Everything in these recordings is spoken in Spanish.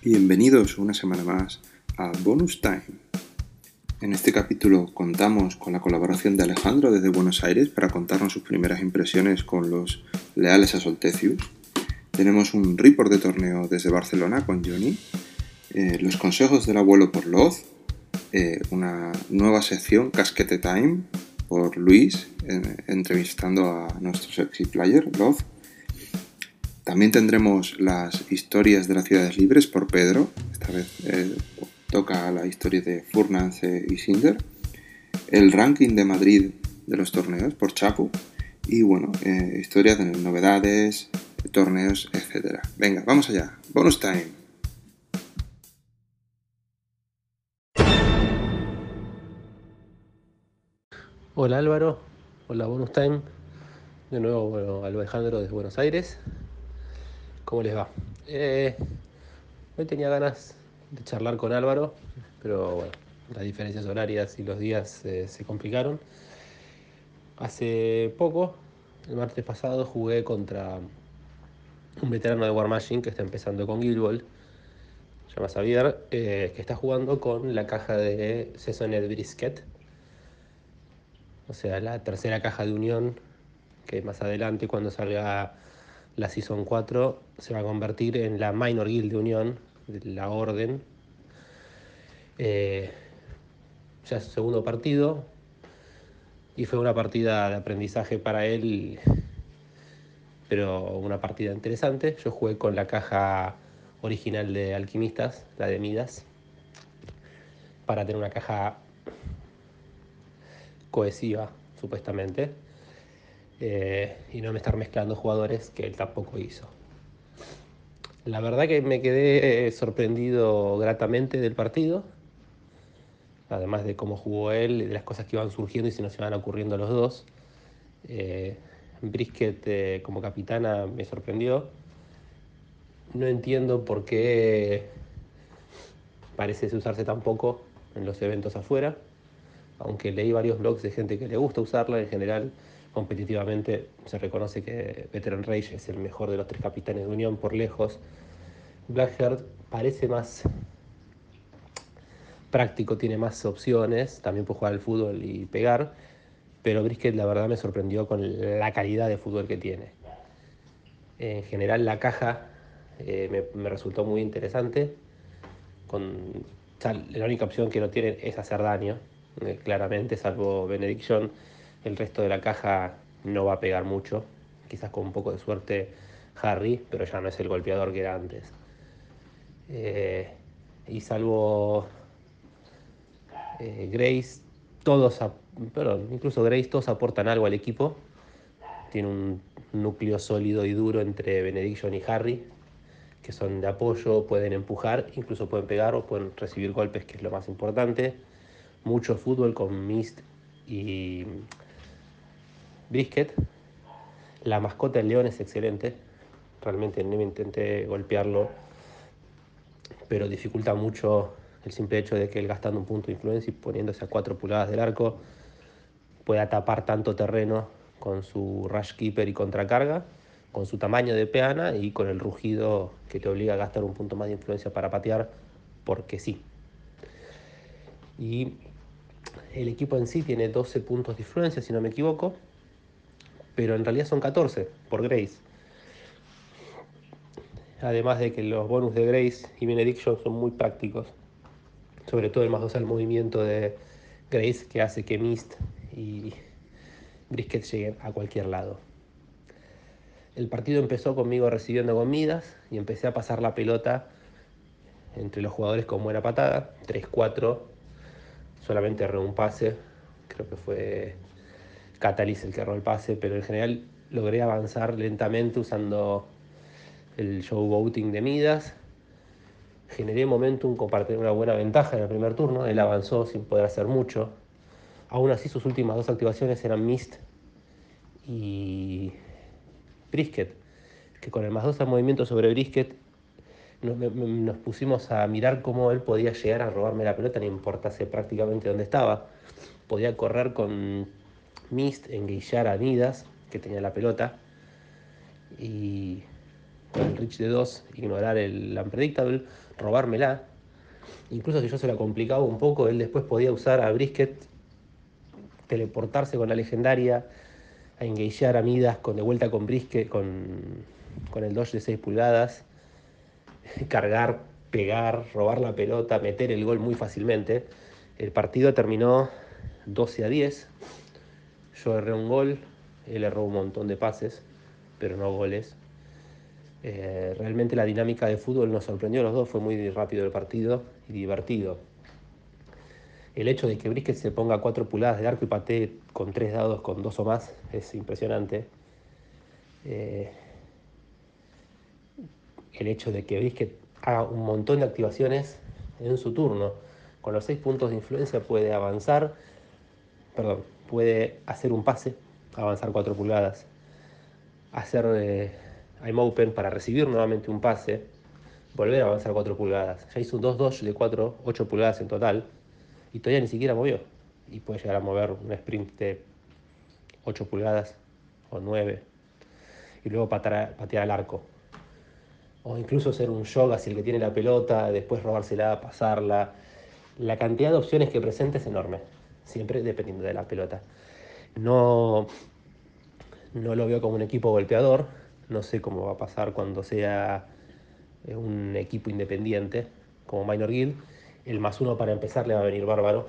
Bienvenidos una semana más a Bonus Time. En este capítulo contamos con la colaboración de Alejandro desde Buenos Aires para contarnos sus primeras impresiones con los leales a Soltecius. Tenemos un report de torneo desde Barcelona con Johnny, eh, los consejos del abuelo por Loz, eh, una nueva sección Casquete Time por Luis, eh, entrevistando a nuestro sexy player, Loz. También tendremos las historias de las ciudades libres por Pedro, esta vez toca la historia de Furnance y Sinder, el ranking de Madrid de los torneos por Chapu y bueno, eh, historias de novedades, torneos, etc. Venga, vamos allá. Bonus time. Hola Álvaro, hola Bonus Time. De nuevo, bueno, Alejandro desde Buenos Aires. ¿Cómo les va? Eh, hoy tenía ganas de charlar con Álvaro, pero bueno, las diferencias horarias y los días eh, se complicaron. Hace poco, el martes pasado, jugué contra un veterano de War Machine que está empezando con Guild Ball, se llama Xavier, eh, que está jugando con la caja de Seasoned Brisket, o sea, la tercera caja de unión, que más adelante, cuando salga la Season 4, se va a convertir en la Minor Guild de unión, de la orden. Eh, ya es su segundo partido y fue una partida de aprendizaje para él, pero una partida interesante. Yo jugué con la caja original de Alquimistas, la de Midas, para tener una caja cohesiva, supuestamente, eh, y no me estar mezclando jugadores que él tampoco hizo. La verdad que me quedé eh, sorprendido gratamente del partido, además de cómo jugó él, de las cosas que iban surgiendo y si nos iban ocurriendo los dos. Eh, Brisket eh, como capitana me sorprendió. No entiendo por qué parece usarse tan poco en los eventos afuera, aunque leí varios blogs de gente que le gusta usarla en general competitivamente se reconoce que Veteran Rage es el mejor de los tres capitanes de Unión por lejos. Blackheart parece más práctico, tiene más opciones, también puede jugar al fútbol y pegar, pero Brisket la verdad me sorprendió con la calidad de fútbol que tiene. En general la caja eh, me, resultó muy interesante, con, la única opción que no tiene es hacer daño, eh, claramente, salvo Benediction el resto de la caja no va a pegar mucho. Quizás con un poco de suerte Harry, pero ya no es el golpeador que era antes. Eh, y salvo eh, Grace, todos, perdón, incluso Grace, todos aportan algo al equipo. Tiene un núcleo sólido y duro entre Benediction y Harry, que son de apoyo, pueden empujar, incluso pueden pegar o pueden recibir golpes, que es lo más importante. Mucho fútbol con Mist y Brisket. La mascota del león es excelente. Realmente no me intenté golpearlo, pero dificulta mucho el simple hecho de que él gastando un punto de influencia y poniéndose a 4 pulgadas del arco pueda tapar tanto terreno con su rush keeper y contracarga, con su tamaño de peana y con el rugido que te obliga a gastar un punto más de influencia para patear, porque sí. Y el equipo en sí tiene 12 puntos de influencia, si no me equivoco pero en realidad son 14 por Grace. Además de que los bonus de Grace y Benediction son muy prácticos, sobre todo el más 2 al movimiento de Grace que hace que Mist y Brisket lleguen a cualquier lado. El partido empezó conmigo recibiendo comidas y empecé a pasar la pelota entre los jugadores con buena patada, 3-4, solamente erré un pase, creo que fue Catalyst el que erró el pase, pero en general logré avanzar lentamente usando el showboating de Midas. Generé momentum tener una buena ventaja en el primer turno. Él avanzó sin poder hacer mucho. Aún así, sus últimas dos activaciones eran Mist y Brisket, que con el más dos al movimiento sobre Brisket nos, nos, pusimos a mirar cómo él podía llegar a robarme la pelota, no importase prácticamente dónde estaba. Podía correr con Mist enguillar a Midas, que tenía la pelota, y con el reach de 2, ignorar el unpredictable, robármela. Incluso si yo se la complicaba un poco, él después podía usar a Brisket, teleportarse con la legendaria, a engagear a Midas con de vuelta con Brisket, con, con el dodge de 6 pulgadas, cargar, pegar, robar la pelota, meter el gol muy fácilmente. El partido terminó 12 a 10. Yo erré un gol, él erró un montón de pases, pero no goles. Eh, realmente la dinámica de fútbol nos sorprendió a los dos, fue muy rápido el partido y divertido. El hecho de que Brisket se ponga 4 pulgadas de arco y patee con 3 dados con 2 o más es impresionante. Eh, el hecho de que Brisket haga un montón de activaciones en su turno. Con los 6 puntos de influencia puede avanzar, perdón, puede hacer un pase, avanzar 4 pulgadas, hacer eh, I'm open para recibir nuevamente un pase, volver a avanzar 4 pulgadas. Ya hizo un 2-2 de 4, 8 pulgadas en total y todavía ni siquiera movió. Y puede llegar a mover un sprint de 8 pulgadas o 9 y luego patear, patear al arco. O incluso hacer un jog hacia el que tiene la pelota, después robársela, pasarla. La cantidad de opciones que presenta es enorme, siempre dependiendo de la pelota. No, no lo veo como un equipo golpeador, no sé cómo va a pasar cuando sea eh, un equipo independiente como Minor Guild. El más uno para empezar le va a venir bárbaro,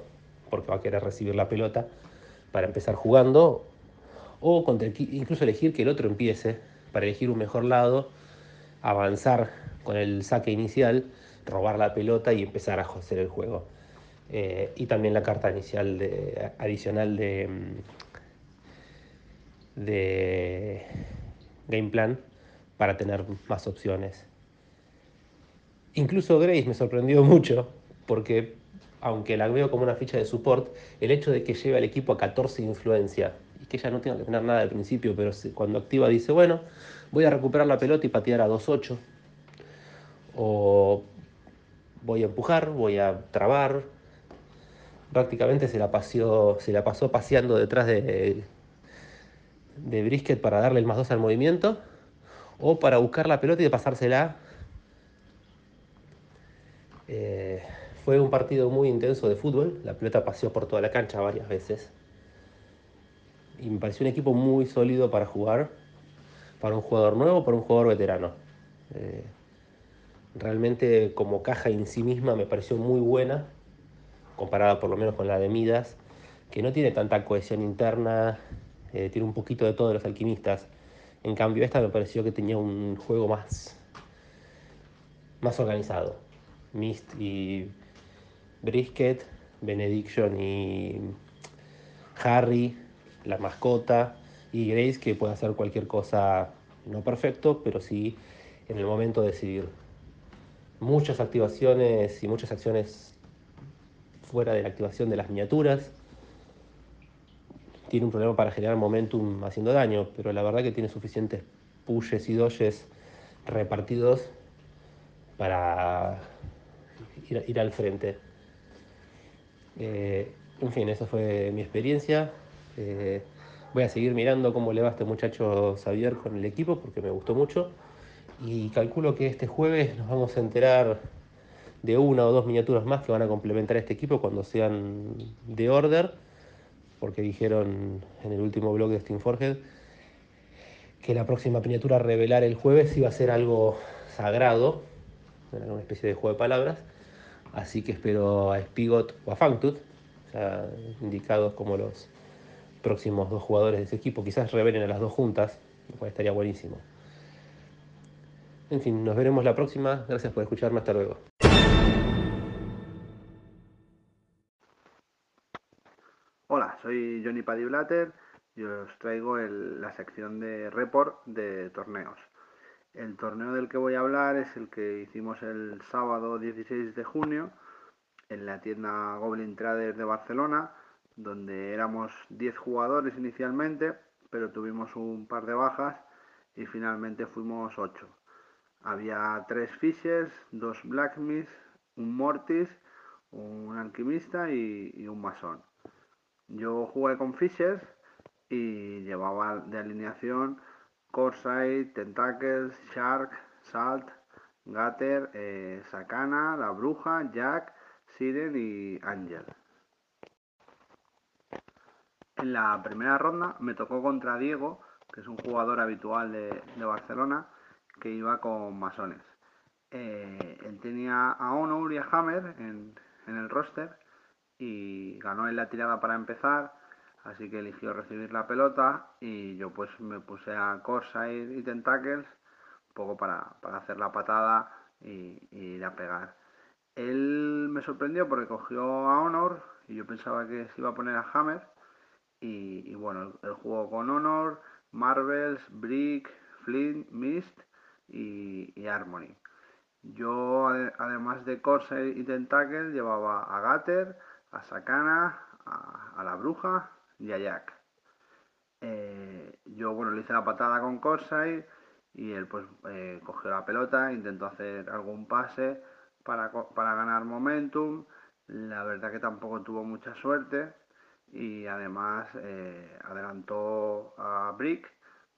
porque va a querer recibir la pelota para empezar jugando, o incluso elegir que el otro empiece para elegir un mejor lado, avanzar con el saque inicial, robar la pelota y empezar a hacer el juego. Eh, y también la carta inicial adicional de, mm, de game plan para tener más opciones. Incluso Grace me sorprendió mucho porque aunque la veo como una ficha de support, el hecho de que lleve al equipo a 14 influencia y que ella no tenga que tener nada al principio, pero cuando activa dice, bueno, voy a recuperar la pelota y patear a 2-8, o voy a empujar, voy a trabar, prácticamente se la, pasó paseando detrás de, de brisket para darle el más 2 al movimiento o para buscar la pelota y pasársela. Eh, fue un partido muy intenso de fútbol, la pelota paseó por toda la cancha varias veces y me pareció un equipo muy sólido para jugar, para un jugador nuevo, para un jugador veterano. Eh, realmente como caja en sí misma me pareció muy buena, comparada por lo menos con la de Midas, que no tiene tanta cohesión interna, eh, tiene un poquito de todo de los alquimistas. En cambio, esta me pareció que tenía un juego más, más organizado. Mist y Brisket, Benediction y Harry, la mascota, y Grace que puede hacer cualquier cosa, no perfecto, pero sí en el momento de decidir. Muchas activaciones y muchas acciones fuera de la activación de las miniaturas tiene un problema para generar momentum haciendo daño, pero la verdad que tiene suficientes pushes y dodges repartidos para ir, al frente. Eh, en fin, esa fue mi experiencia. Eh, voy a seguir mirando cómo le va este muchacho Xavier con el equipo porque me gustó mucho. Y calculo que este jueves nos vamos a enterar de una o dos miniaturas más que van a complementar este equipo cuando sean de order porque dijeron en el último blog de Steam Forged que la próxima miniatura a revelar el jueves iba a ser algo sagrado, una especie de juego de palabras, así que espero a Spigot o a Fangtooth, ya indicados como los próximos dos jugadores de ese equipo, quizás revelen a las dos juntas, lo cual estaría buenísimo. En fin, nos veremos la próxima, gracias por escucharme, hasta luego. Johnny Padiblater y os traigo la sección de report de torneos. El torneo del que voy a hablar es el que hicimos el sábado 16 de junio en la tienda Goblin Traders de Barcelona, donde éramos 10 jugadores inicialmente, pero tuvimos un par de bajas y finalmente fuimos 8. Había 3 Fishers, 2 Blacksmiths, un Mortis, un Alquimista y un Masón. Yo jugué con Fishers y llevaba de alineación Corsair, Tentacles, Shark, Salt, Gatter, eh, Sakana, La Bruja, Jack, Siren y Angel. En la primera ronda me tocó contra Diego, que es un jugador habitual de, Barcelona, que iba con masones. Eh, él tenía a Honor y a Hammer en, el roster y ganó en la tirada para empezar, así que eligió recibir la pelota y yo pues me puse a Corsair y Tentacles, un poco para, hacer la patada y, ir a pegar. Él me sorprendió porque cogió a Honor y yo pensaba que se iba a poner a Hammer y, bueno, el, juego con Honor, Marvels, Brick, Flint, Mist y, Harmony. Yo, además de Corsair y Tentacle, llevaba a Gatter, a Sakana, a, la Bruja y a Jack. Eh, yo, bueno, le hice la patada con Corsair y él, pues, eh, cogió la pelota, intentó hacer algún pase para, para ganar momentum. La verdad que tampoco tuvo mucha suerte y además eh, adelantó a Brick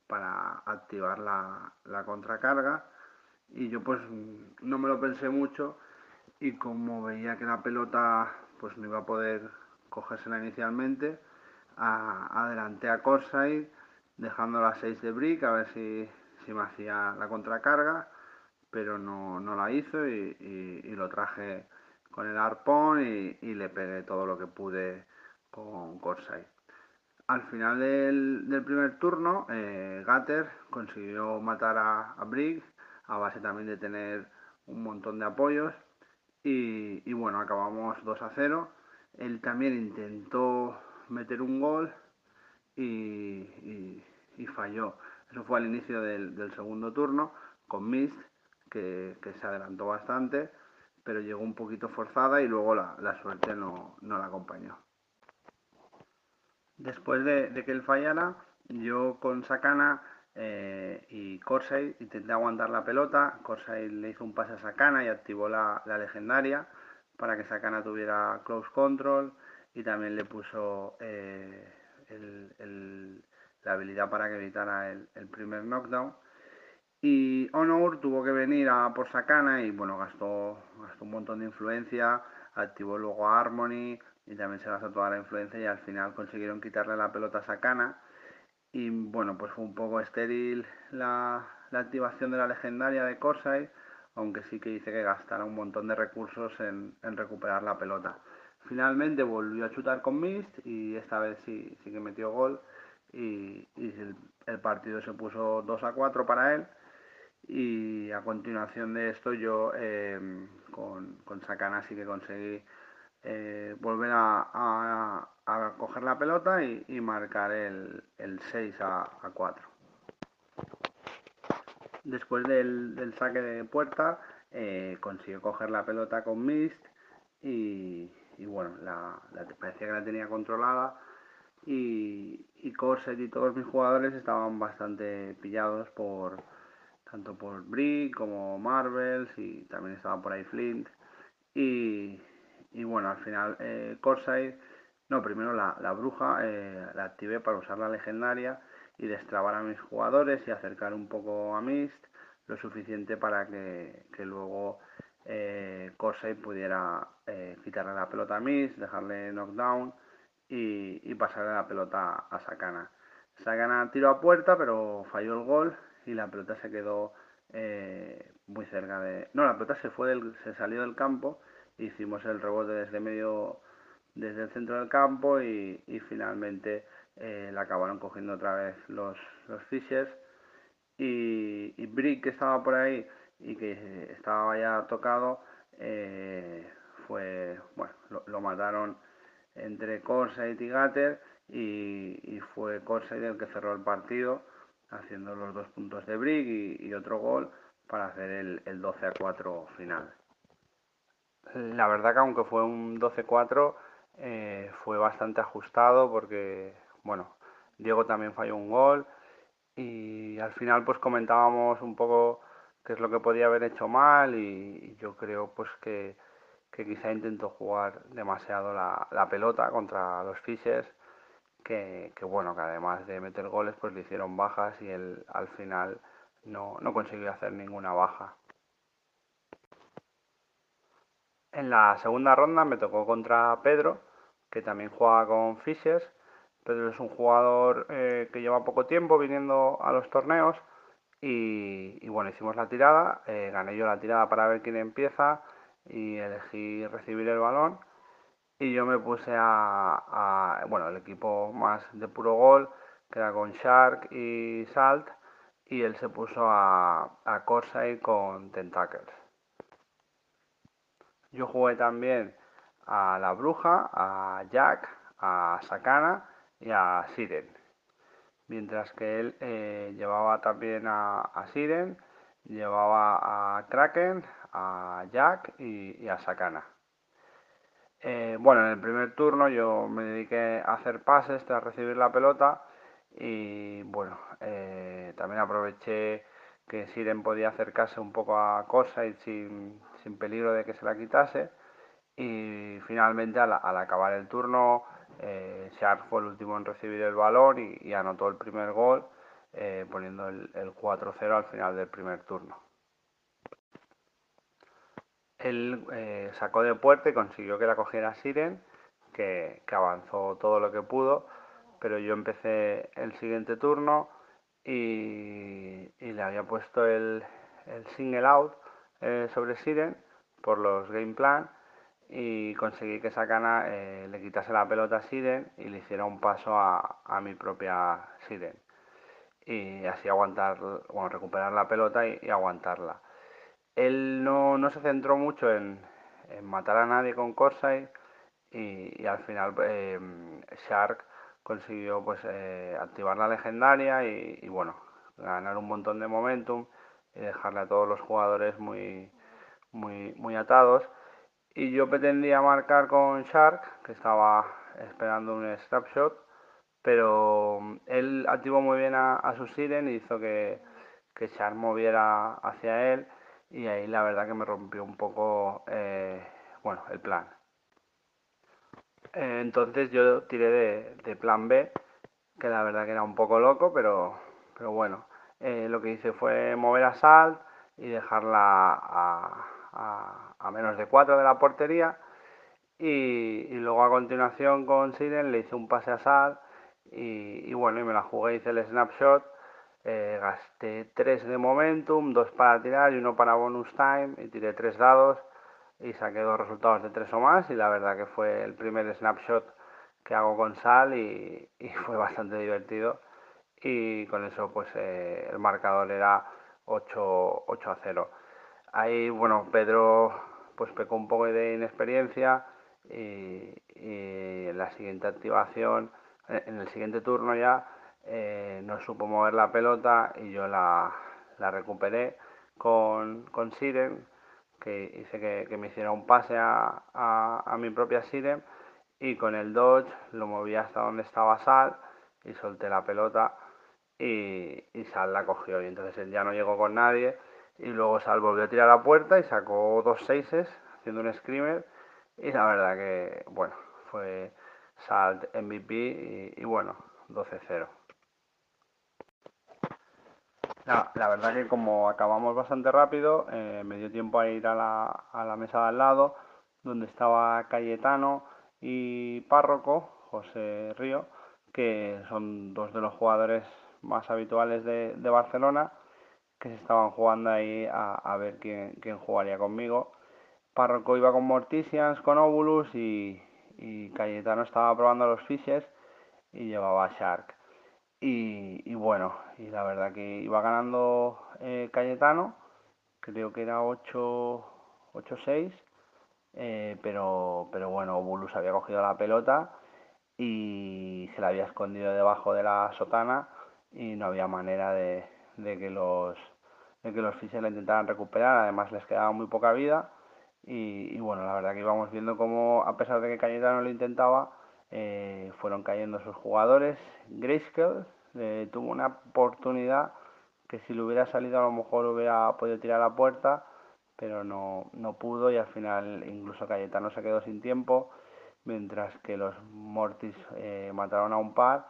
para activar la, contracarga y yo pues no me lo pensé mucho y como veía que la pelota pues no iba a poder cogérsela inicialmente adelanté a Corsair dejando las 6 de Brick a ver si, me hacía la contracarga pero no, la hizo y, lo traje con el arpón y, y le pegué todo lo que pude con Corsair. Al final del, primer turno, eh, Gatter consiguió matar a, a Briggs a base también de tener un montón de apoyos y, bueno, acabamos 2 a 0. Él también intentó meter un gol y, falló. Eso fue al inicio del, segundo turno con Mist, que, se adelantó bastante, pero llegó un poquito forzada y luego la, suerte no la acompañó. Después de, que él fallara, yo con Sakana eh, y Corsair intenté aguantar la pelota. Corsair le hizo un pase a Sakana y activó la, legendaria para que Sakana tuviera close control y también le puso eh, la habilidad para que evitara el, primer knockdown. Y Honor tuvo que venir a por Sakana y bueno, gastó, gastó un montón de influencia, activó luego a Harmony, y también se basó toda la influencia y al final consiguieron quitarle la pelota a Sakana y bueno pues fue un poco estéril la, activación de la legendaria de Corsair aunque sí que dice que gastará un montón de recursos en, recuperar la pelota. Finalmente volvió a chutar con Mist y esta vez sí, sí que metió gol y, el, partido se puso 2 a 4 para él. Y a continuación de esto yo eh, con, con Sakana sí que conseguí eh, volver a, coger la pelota y, marcar el, 6 a, 4. Después del, saque de puerta, eh, consiguió coger la pelota con Mist y, bueno, la, parecía que la tenía controlada y, y Corset y todos mis jugadores estaban bastante pillados por tanto por Brick como Marvels y también estaba por ahí Flint y, y bueno, al final eh, Corsair, no, primero la, bruja eh, la activé para usar la legendaria y destrabar a mis jugadores y acercar un poco a Mist, lo suficiente para que, luego eh, Corsair pudiera eh, quitarle la pelota a Mist, dejarle knockdown y, y pasarle la pelota a Sakana. Sakana tiró a puerta, pero falló el gol y la pelota se quedó muy cerca de. No, la pelota se fue del, se salió del campo hicimos el rebote desde medio, desde el centro del campo y, finalmente eh, la acabaron cogiendo otra vez los, los Fishers y, y, Brick que estaba por ahí y que estaba ya tocado eh, fue bueno lo, mataron entre Corsair y Gatter y, fue Corsair el que cerró el partido haciendo los dos puntos de Brick y, otro gol para hacer el 12 a 4 final. La verdad que aunque fue un 12-4, eh, fue bastante ajustado porque, bueno, Diego también falló un gol y al final pues comentábamos un poco qué es lo que podía haber hecho mal y, yo creo pues que, quizá intentó jugar demasiado la, pelota contra los Fishers que, bueno, que además de meter goles pues le hicieron bajas y él al final no, no consiguió hacer ninguna baja. En la segunda ronda me tocó contra Pedro, que también juega con Fishers. Pedro es un jugador eh, que lleva poco tiempo viniendo a los torneos y, bueno, hicimos la tirada, eh, gané yo la tirada para ver quién empieza y elegí recibir el balón y yo me puse a, bueno, el equipo más de puro gol, que era con Shark y Salt, y él se puso a, a Corsair con Tentacles. Yo jugué también a la bruja, a Jack, a Sakana y a Siren. Mientras que él eh, llevaba también a, Siren, llevaba a Kraken, a Jack y, a Sakana. Eh, bueno, en el primer turno yo me dediqué a hacer pases tras recibir la pelota y bueno, eh, también aproveché que Siren podía acercarse un poco a Corsair sin, sin peligro de que se la quitase. Y finalmente al, acabar el turno, eh, Shark fue el último en recibir el balón y, anotó el primer gol, eh, poniendo el, 4-0 al final del primer turno. Él eh, sacó de puerta y consiguió que la cogiera Siren, que, avanzó todo lo que pudo, pero yo empecé el siguiente turno y, le había puesto el, single out eh, sobre Siren por los game plan y conseguí que Sakana eh, le quitase la pelota a Siren y le hiciera un paso a, mi propia Siren y así aguantar, bueno, recuperar la pelota y, aguantarla. Él no, se centró mucho en, matar a nadie con Corsair y, al final eh, Shark consiguió pues eh, activar la legendaria y, bueno, ganar un montón de momentum y dejarle a todos los jugadores muy, muy, muy atados. Y yo pretendía marcar con Shark, que estaba esperando un snapshot, pero él activó muy bien a, su Siren y hizo que, que, Shark moviera hacia él y ahí la verdad que me rompió un poco eh, bueno, el plan. Eh, entonces yo tiré de, plan B, que la verdad que era un poco loco, pero, pero bueno, eh, lo que hice fue mover a Salt y dejarla a, menos de 4 de la portería. Y, luego a continuación con Siren le hice un pase a Salt y, bueno, y me la jugué, hice el snapshot. Eh, gasté 3 de momentum, 2 para tirar y uno para bonus time y tiré 3 dados y saqué dos resultados de tres o más y la verdad que fue el primer snapshot que hago con Sal y, fue bastante divertido y con eso pues eh, el marcador era 8, 8 a 0. Ahí bueno Pedro pues pecó un poco de inexperiencia y, en la siguiente activación, en el siguiente turno ya eh, no supo mover la pelota y yo la, recuperé con, con Siren que hice que, me hiciera un pase a, mi propia Sirem y con el dodge lo moví hasta donde estaba Sal y solté la pelota y, Sal la cogió. Y entonces él ya no llegó con nadie. Y luego Sal volvió a tirar a la puerta y sacó dos seises haciendo un screamer. Y la verdad que bueno fue Salt MVP y, y bueno 12-0. La, verdad que como acabamos bastante rápido, eh, me dio tiempo a ir a la, a la mesa de al lado, donde estaba Cayetano y Párroco, José Río, que son dos de los jugadores más habituales de, Barcelona, que se estaban jugando ahí a, ver quién, jugaría conmigo. Párroco iba con Morticians, con Obulus y, Cayetano estaba probando los fishes y llevaba Shark. Y, bueno, y la verdad que iba ganando eh, Cayetano, creo que era 8-6, eh, pero, pero bueno, Bulus había cogido la pelota y se la había escondido debajo de la sotana y no había manera de, que los de que los la intentaran recuperar, además les quedaba muy poca vida y, bueno, la verdad que íbamos viendo como a pesar de que Cayetano lo intentaba, eh, fueron cayendo sus jugadores. Grayskull eh, tuvo una oportunidad que si le hubiera salido a lo mejor hubiera podido tirar a la puerta, pero no, no pudo y al final incluso Cayetano se quedó sin tiempo, mientras que los Mortis eh, mataron a un par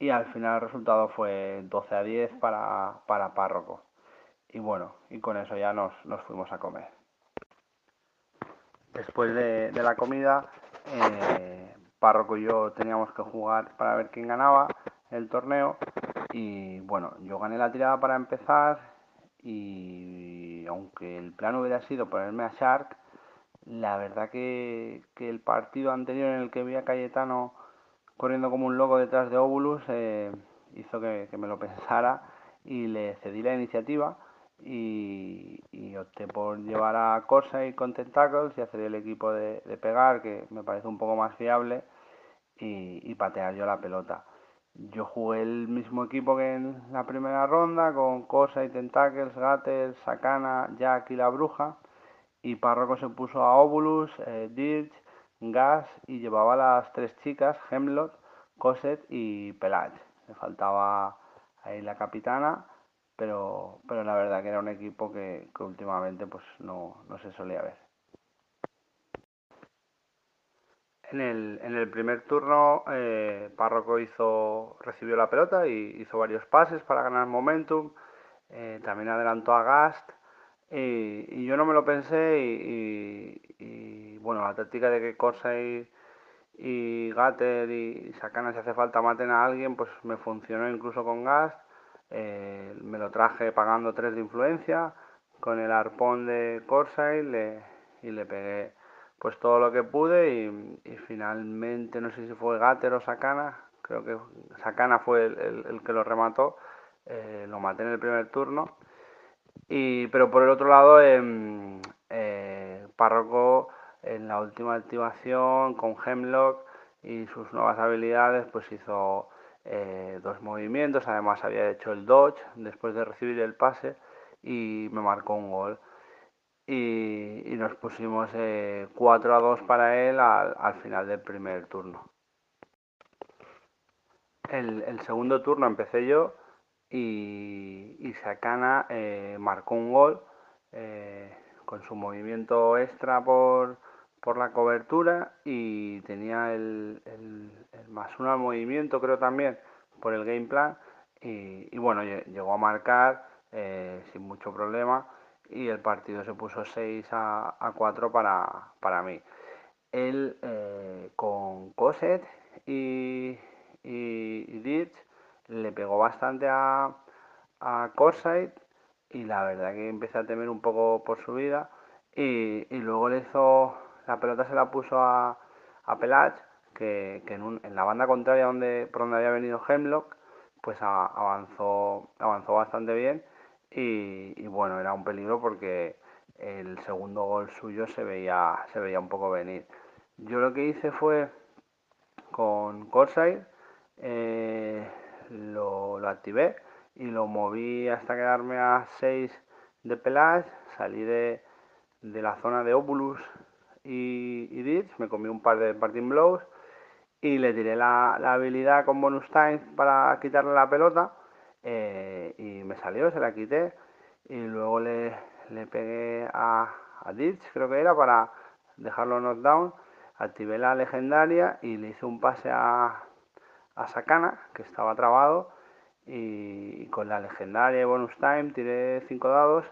y al final el resultado fue 12 a 10 para, para Párroco. y bueno, y con eso ya nos, fuimos a comer. Después de, la comida, eh, Párroco y yo teníamos que jugar para ver quién ganaba el torneo y bueno, yo gané la tirada para empezar y aunque el plan hubiera sido ponerme a Shark, la verdad que, el partido anterior en el que vi a Cayetano corriendo como un loco detrás de Obulus eh, hizo que, me lo pensara y le cedí la iniciativa y, opté por llevar a Corsair con Tentacles y hacer el equipo de, pegar que me parece un poco más fiable y, y patear yo la pelota. Yo jugué el mismo equipo que en la primera ronda, con Cosa y Tentacles, Gatter, Sakana, Jack y la Bruja. Y Párroco se puso a Obulus, eh, Dirge, Gas y llevaba las tres chicas, Hemlock, Cosette y Pelage. Le faltaba ahí la capitana, pero, pero la verdad que era un equipo que, últimamente pues no, no se solía ver. En el, en el primer turno, eh, Párroco hizo, recibió la pelota y hizo varios pases para ganar momentum. Eh, también adelantó a Gast. Y, yo no me lo pensé. Y, bueno, la táctica de que Corsair y Gatter y Sakana, si hace falta, maten a alguien, pues me funcionó incluso con Gast. Eh, me lo traje pagando 3 de influencia. Con el arpón de Corsair y le pegué pues todo lo que pude y, finalmente no sé si fue Gater o Sakana, creo que Sakana fue el, que lo remató, eh, lo maté en el primer turno. Y, pero por el otro lado, eh, eh, Párroco en la última activación con Hemlock y sus nuevas habilidades, pues hizo dos movimientos, además había hecho el dodge después de recibir el pase y me marcó un gol y, nos pusimos 4 eh, a 2 para él al, final del primer turno. El, segundo turno empecé yo y, y Sakana eh, marcó un gol eh, con su movimiento extra por, la cobertura y tenía el, más uno al movimiento creo también por el game plan y, y bueno llegó a marcar sin mucho problema y el partido se puso 6 a, 4 para, mí. Él eh, con Cosette y, y, Dirch le pegó bastante a, a Corsair y la verdad que empecé a temer un poco por su vida y, luego le hizo la pelota se la puso a, a Pelage que, en, la banda contraria donde, por donde había venido Hemlock pues avanzó, avanzó bastante bien y, bueno, era un peligro porque el segundo gol suyo se veía, se veía un poco venir. Yo lo que hice fue con Corsair, eh, lo, activé y lo moví hasta quedarme a 6 de Pelage, salí de, la zona de Opulus y, y me comí un par de parting blows y le tiré la, la habilidad con bonus time para quitarle la pelota eh, y me salió, se la quité y luego le, le pegué a, a Ditch, creo que era, para dejarlo knockdown. Activé la legendaria y le hice un pase a, a Sakana, que estaba trabado, y, con la legendaria y bonus time tiré 5 dados,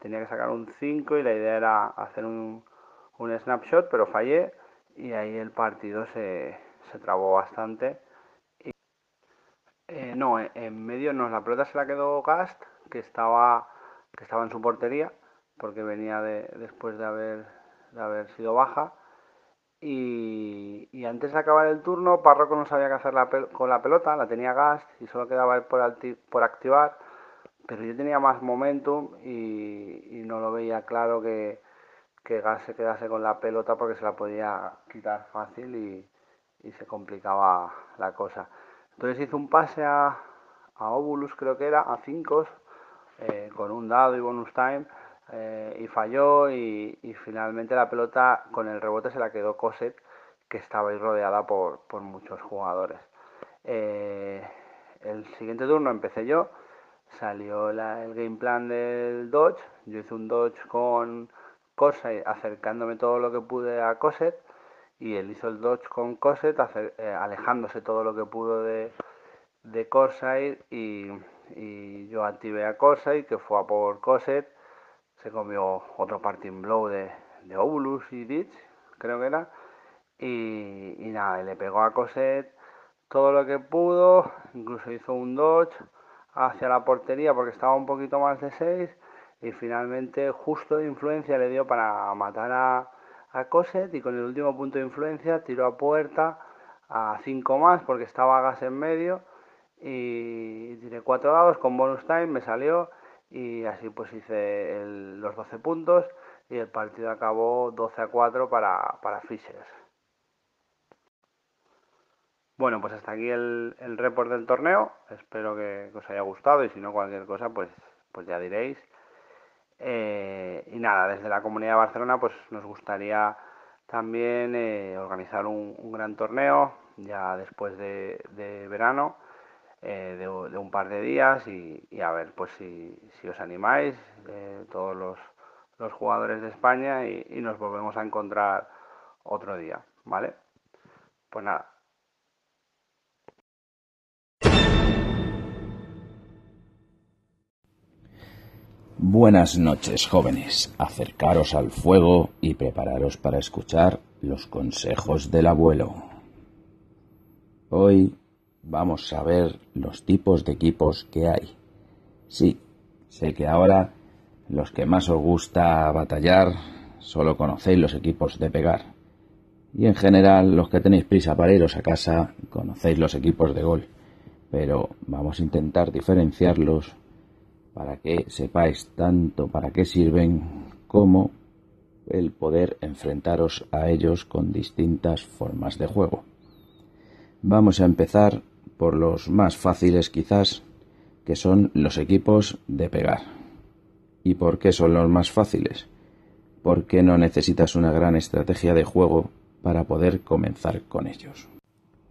tenía que sacar un 5 y la idea era hacer un, un snapshot, pero fallé. Y ahí el partido se, se trabó bastante. Eh, no, en medio no, la pelota se la quedó Gast, que estaba, que estaba en su portería, porque venía de, después de haber, de haber sido baja. Y, antes de acabar el turno, Parroco no sabía qué hacer con la pelota, la tenía Gast y solo quedaba por, activar, pero yo tenía más momentum y, no lo veía claro que, que Gas se quedase con la pelota porque se la podía quitar fácil y, y se complicaba la cosa. Entonces hizo un pase a, a Obulus, creo que era, a 5 eh, con un dado y bonus time, eh, y falló y, finalmente la pelota con el rebote se la quedó Cosette, que estaba ahí rodeada por, muchos jugadores. Eh, el siguiente turno empecé yo, salió el game plan del Dodge, yo hice un Dodge con Cosette acercándome todo lo que pude a Cosette y él hizo el dodge con Cosette, eh, alejándose todo lo que pudo de, de Corsair y, yo activé a Cosset, que fue a por Cosset, se comió otro parting blow de, de Obulus y Ditch, creo que era, y, y nada, le pegó a Cosset todo lo que pudo, incluso hizo un dodge hacia la portería porque estaba un poquito más de 6 y finalmente justo de influencia le dio para matar a, a Cosset y con el último punto de influencia tiró a puerta a 5 más porque estaba gas en medio y tiré 4 dados con bonus time, me salió y así pues hice los 12 puntos y el partido acabó 12 a 4 para, para Fishers. Bueno, pues hasta aquí el, el report del torneo. Espero que, os haya gustado y si no cualquier cosa, pues, pues ya diréis. Eh, y nada, desde la Comunidad de Barcelona, pues nos gustaría también eh, organizar un, gran torneo ya después de, verano, eh, de, un par de días y, a ver, pues si, os animáis, todos los, los, jugadores de España y nos volvemos a encontrar otro día, ¿vale? Pues nada, Buenas noches, jóvenes. Acercaros al fuego y prepararos para escuchar los consejos del abuelo. Hoy vamos a ver los tipos de equipos que hay. Sí, sé que ahora los que más os gusta batallar solo conocéis los equipos de pegar. Y en general los que tenéis prisa para iros a casa conocéis los equipos de gol. Pero vamos a intentar diferenciarlos para que sepáis tanto para qué sirven como el poder enfrentaros a ellos con distintas formas de juego. Vamos a empezar por los más fáciles quizás, que son los equipos de pegar. ¿Y por qué son los más fáciles? Porque no necesitas una gran estrategia de juego para poder comenzar con ellos.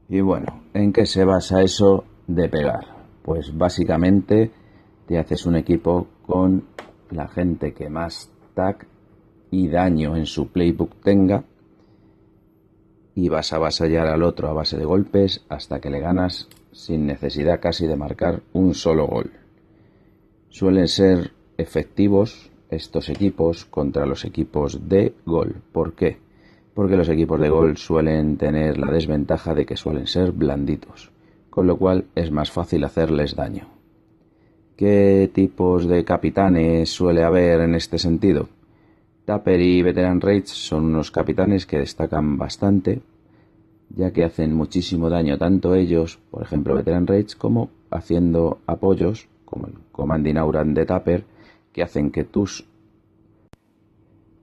Y bueno, ¿en qué se basa eso de pegar? Pues básicamente te haces un equipo con la gente que más tag y daño en su playbook tenga y vas a avasallar al otro a base de golpes hasta que le ganas sin necesidad casi de marcar un solo gol. Suelen ser efectivos estos equipos contra los equipos de gol. ¿Por qué? Porque los equipos de gol suelen tener la desventaja de que suelen ser blanditos, con lo cual es más fácil hacerles daño. ¿Qué tipos de capitanes suele haber en este sentido? Tapper y Veteran Rage son unos capitanes que destacan bastante, ya que hacen muchísimo daño tanto ellos, por ejemplo Veteran Rage, como haciendo apoyos, como el Commanding Auran de Tapper, que hacen que tus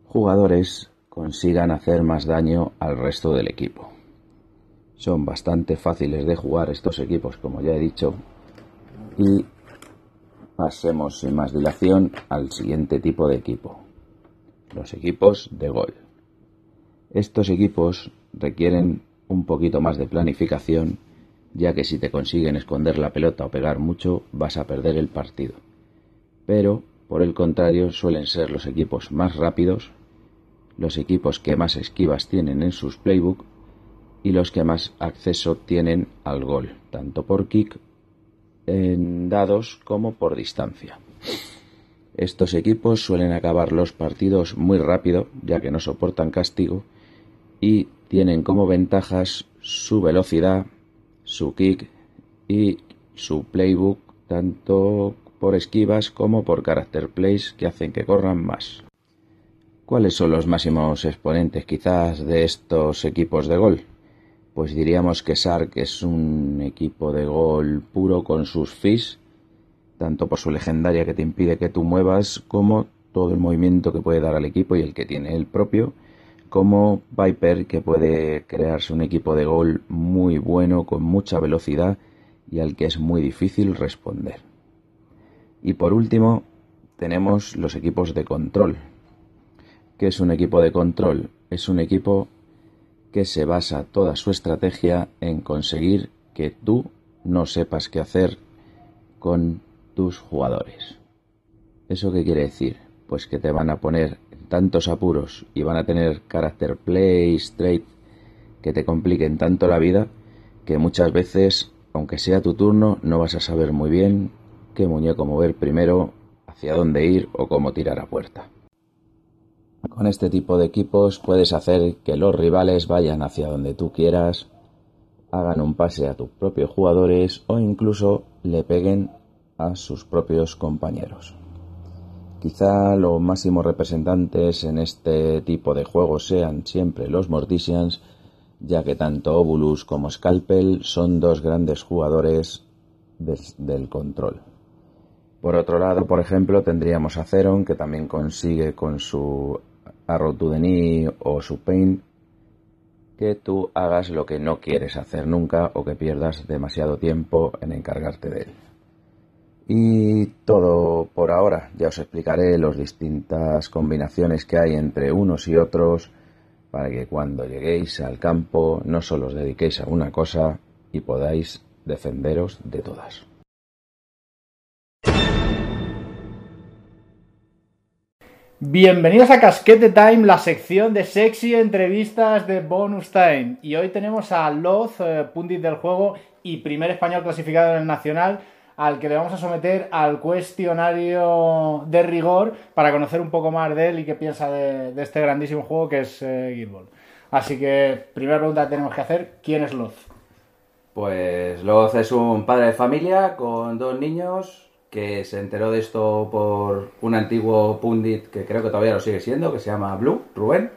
jugadores consigan hacer más daño al resto del equipo. Son bastante fáciles de jugar estos equipos, como ya he dicho, y Pasemos sin más dilación al siguiente tipo de equipo, los equipos de gol. Estos equipos requieren un poquito más de planificación, ya que si te consiguen esconder la pelota o pegar mucho vas a perder el partido. Pero, por el contrario, suelen ser los equipos más rápidos, los equipos que más esquivas tienen en sus playbook y los que más acceso tienen al gol, tanto por kick en dados como por distancia. Estos equipos suelen acabar los partidos muy rápido, ya que no soportan castigo, y tienen como ventajas su velocidad, su kick y su playbook, tanto por esquivas como por character plays que hacen que corran más. ¿Cuáles son los máximos exponentes quizás de estos equipos de gol? pues diríamos que Sark es un equipo de gol puro con sus fis, tanto por su legendaria que te impide que tú muevas, como todo el movimiento que puede dar al equipo y el que tiene el propio, como Viper que puede crearse un equipo de gol muy bueno, con mucha velocidad y al que es muy difícil responder. Y por último, tenemos los equipos de control. ¿Qué es un equipo de control? Es un equipo que se basa toda su estrategia en conseguir que tú no sepas qué hacer con tus jugadores. ¿Eso qué quiere decir? Pues que te van a poner en tantos apuros y van a tener character play, straight, que te compliquen tanto la vida que muchas veces, aunque sea tu turno, no vas a saber muy bien qué muñeco mover primero, hacia dónde ir o cómo tirar a puerta. Con este tipo de equipos puedes hacer que los rivales vayan hacia donde tú quieras, hagan un pase a tus propios jugadores o incluso le peguen a sus propios compañeros. Quizá los máximos representantes en este tipo de juegos sean siempre los Morticians, ya que tanto Obulus como Scalpel son dos grandes jugadores del control. Por otro lado, por ejemplo, tendríamos a Zeron, que también consigue con su Arrow to the Knee o su Pain que tú hagas lo que no quieres hacer nunca o que pierdas demasiado tiempo en encargarte de él. Y todo por ahora. Ya os explicaré las distintas combinaciones que hay entre unos y otros para que cuando lleguéis al campo no solo os dediquéis a una cosa y podáis defenderos de todas. Bienvenidos a Casquete Time, la sección de sexy entrevistas de Bonus Time. Y hoy tenemos a Loz, eh, pundit del juego y primer español clasificado en el nacional, al que le vamos a someter al cuestionario de rigor para conocer un poco más de él y qué piensa de, este grandísimo juego que es eh, Así que, primera pregunta que tenemos que hacer, ¿quién es Loz? Pues Loz es un padre de familia con dos niños que se enteró de esto por un antiguo pundit que creo que todavía lo sigue siendo, que se llama Blue, Rubén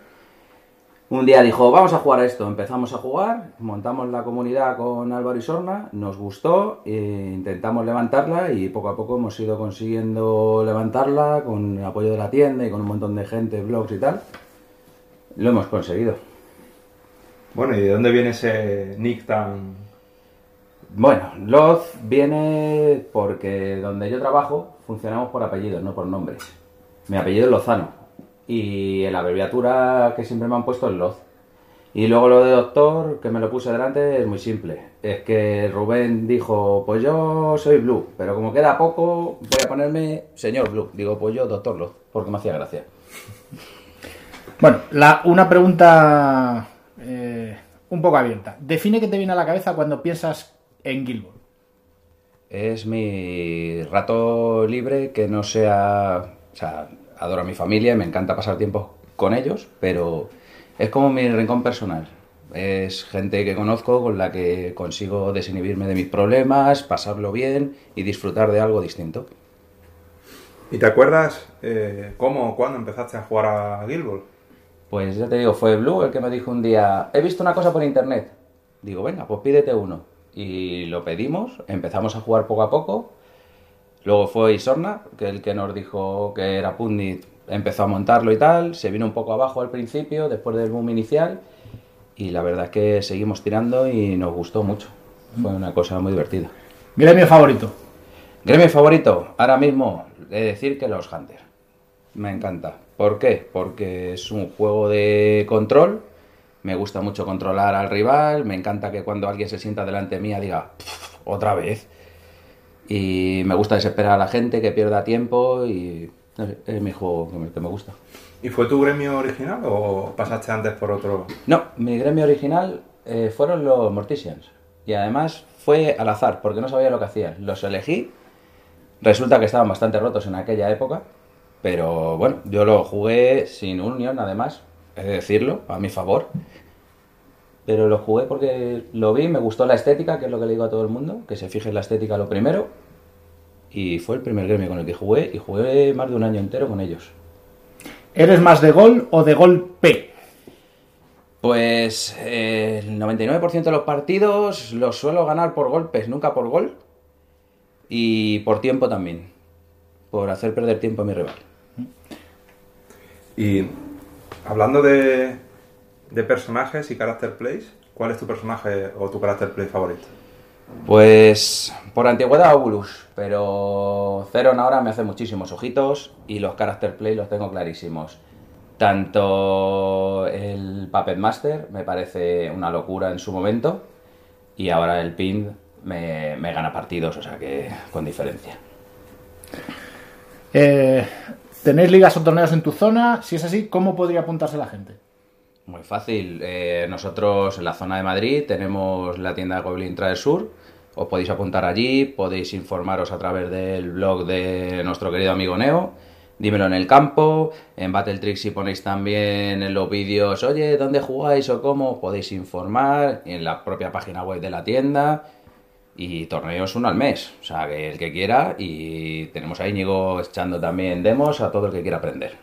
un día dijo, vamos a jugar a esto. Empezamos a jugar, montamos la comunidad con Álvaro y Sorna, nos gustó, e intentamos levantarla y poco a poco hemos ido consiguiendo levantarla con el apoyo de la tienda y con un montón de gente, blogs y tal. Lo hemos conseguido. Bueno, ¿y de dónde viene ese nick tan...? Bueno, Loz viene porque donde yo trabajo funcionamos por apellidos, no por nombres. Mi apellido es Lozano y la abreviatura que siempre me han puesto es Loz. Y luego lo de doctor, que me lo puse delante, es muy simple. Es que Rubén dijo, pues yo soy Blue, pero como queda poco, voy a ponerme señor Blue. Digo, pues yo doctor Loz, porque me hacía gracia. Bueno, la, una pregunta eh, un poco abierta. Define qué te viene a la cabeza cuando piensas en Gilbert. Es mi rato libre que no sea... O sea, adoro a mi familia, me encanta pasar tiempo con ellos, pero es como mi rincón personal. Es gente que conozco con la que consigo desinhibirme de mis problemas, pasarlo bien y disfrutar de algo distinto. ¿Y te acuerdas eh, cómo o cuándo empezaste a jugar a Guild Pues ya te digo, fue Blue el que me dijo un día, he visto una cosa por internet. Digo, venga, pues pídete uno. Y lo pedimos, empezamos a jugar poco a poco Luego fue Isorna, que el que nos dijo que era Pundit, empezó a montarlo y tal, se vino un poco abajo al principio, después del boom inicial, y la verdad es que seguimos tirando y nos gustó mucho. Fue una cosa muy divertida. ¿Gremio favorito? Gremio favorito, ahora mismo, he de decir que los Hunters. Me encanta. ¿Por qué? Porque es un juego de control, me gusta mucho controlar al rival, me encanta que cuando alguien se sienta delante mía diga, otra vez y me gusta desesperar a la gente, que pierda tiempo y es mi juego que me, gusta. ¿Y fue tu gremio original o pasaste antes por otro? No, mi gremio original eh, fueron los Morticians. Y además fue al azar, porque no sabía lo que hacían. Los elegí. Resulta que estaban bastante rotos en aquella época. Pero bueno, yo lo jugué sin unión, además, es decirlo, a mi favor. Pero lo jugué porque lo vi, me gustó la estética, que es lo que le digo a todo el mundo, que se fije en la estética lo primero. Y fue el primer gremio con el que jugué y jugué más de un año entero con ellos. ¿Eres más de gol o de golpe? Pues eh, el 99% de los partidos los suelo ganar por golpes, nunca por gol. Y por tiempo también. Por hacer perder tiempo a mi rival. Y hablando de, de personajes y character plays, ¿cuál es tu personaje o tu character play favorito? Pues por antigüedad Obulus, pero Zeron ahora me hace muchísimos ojitos y los character play los tengo clarísimos. Tanto el Puppet Master me parece una locura en su momento y ahora el Pin me, gana partidos, o sea que con diferencia. Eh, ¿Tenéis ligas o torneos en tu zona? Si es así, ¿cómo podría apuntarse la gente? Muy fácil. Eh, nosotros en la zona de Madrid tenemos la tienda de Goblin Trader Sur, os podéis apuntar allí, podéis informaros a través del blog de nuestro querido amigo Neo. Dímelo en el campo, en Battletrix si ponéis también en los vídeos, oye, ¿dónde jugáis o cómo? Podéis informar en la propia página web de la tienda y torneos uno al mes, o sea, que el que quiera y tenemos a Íñigo echando también demos a todo el que quiera aprender.